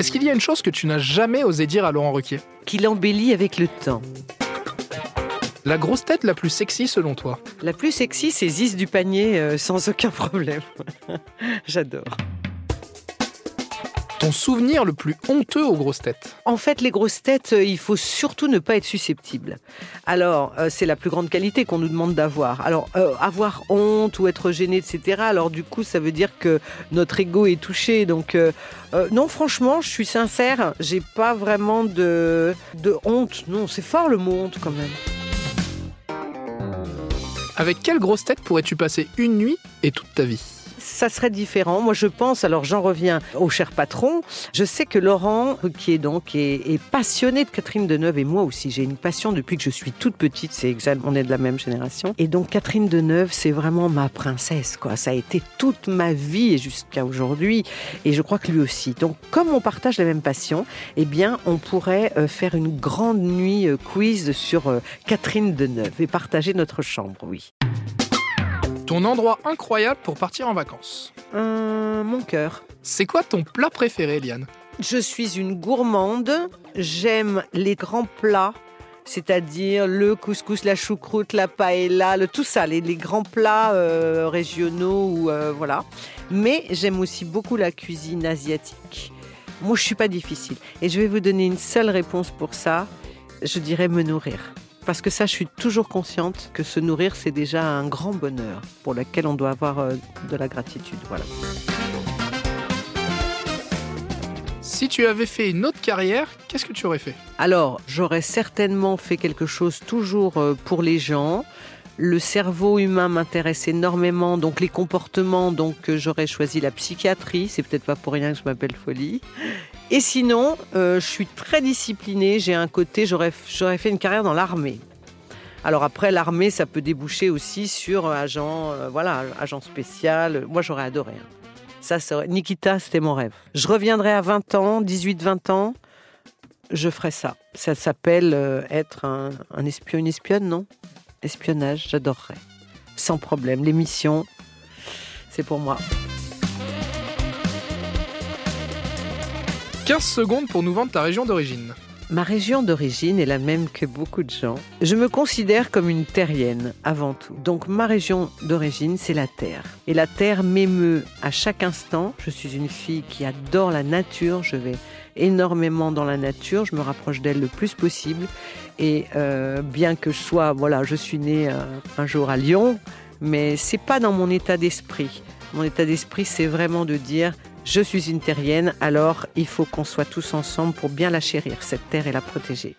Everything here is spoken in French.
Est-ce qu'il y a une chose que tu n'as jamais osé dire à Laurent Ruquier? Qu'il embellit avec le temps. La grosse tête la plus sexy selon toi? La plus sexy, c'est Ziz du panier, euh, sans aucun problème. J'adore. Ton souvenir le plus honteux aux grosses têtes? En fait, les grosses têtes, euh, il faut surtout ne pas être susceptible. Alors, euh, c'est la plus grande qualité qu'on nous demande d'avoir. Alors, euh, avoir honte ou être gêné, etc. Alors, du coup, ça veut dire que notre ego est touché. Donc, euh, non, franchement, je suis sincère, j'ai pas vraiment de, de honte. Non, c'est fort le mot honte quand même. Avec quelle grosse tête pourrais-tu passer une nuit et toute ta vie? Ça serait différent. Moi, je pense, alors j'en reviens au cher patron, je sais que Laurent, qui est donc est, passionné de Catherine Deneuve, et moi aussi, j'ai une passion depuis que je suis toute petite, c'est exact, on est de la même génération. Et donc, Catherine Deneuve, c'est vraiment ma princesse, quoi. Ça a été toute ma vie jusqu'à aujourd'hui, et je crois que lui aussi. Donc, comme on partage la même passion, eh bien, on pourrait euh, faire une grande nuit euh, quiz sur euh, Catherine Deneuve et partager notre chambre, oui. Ton endroit incroyable pour partir en vacances Hum, mon cœur. C'est quoi ton plat préféré, Liane Je suis une gourmande. J'aime les grands plats, c'est-à-dire le couscous, la choucroute, la paella, le, tout ça, les, les grands plats euh, régionaux ou euh, voilà. Mais j'aime aussi beaucoup la cuisine asiatique. Moi, je suis pas difficile. Et je vais vous donner une seule réponse pour ça. Je dirais me nourrir. Parce que ça, je suis toujours consciente que se nourrir, c'est déjà un grand bonheur pour lequel on doit avoir euh, de la gratitude. Voilà. Si tu avais fait une autre carrière, qu'est-ce que tu aurais fait? Alors, j'aurais certainement fait quelque chose toujours euh, pour les gens. Le cerveau humain m'intéresse énormément, donc les comportements, donc euh, j'aurais choisi la psychiatrie. C'est peut-être pas pour rien que je m'appelle Folie. Et sinon, euh, je suis très disciplinée. J'ai un côté, j'aurais fait une carrière dans l'armée. Alors après, l'armée, ça peut déboucher aussi sur agent, euh, voilà, agent spécial. Moi, j'aurais adoré. hein. Ça, ça Nikita, c'était mon rêve. Je reviendrai à 20 ans, 18-20 ans. Je ferai ça. Ça s'appelle être un, un espion, une espionne, non? Espionnage, j'adorerais. Sans problème. L'émission, c'est pour moi. 15 secondes pour nous vendre ta région d'origine. Ma région d'origine est la même que beaucoup de gens. Je me considère comme une terrienne avant tout. Donc ma région d'origine, c'est la terre. Et la terre m'émeut à chaque instant. Je suis une fille qui adore la nature. Je vais énormément dans la nature. Je me rapproche d'elle le plus possible. Et euh, bien que je sois, voilà, je suis née euh, un jour à Lyon, mais c'est pas dans mon état d'esprit. Mon état d'esprit, c'est vraiment de dire je suis une terrienne, alors il faut qu'on soit tous ensemble pour bien la chérir, cette terre, et la protéger.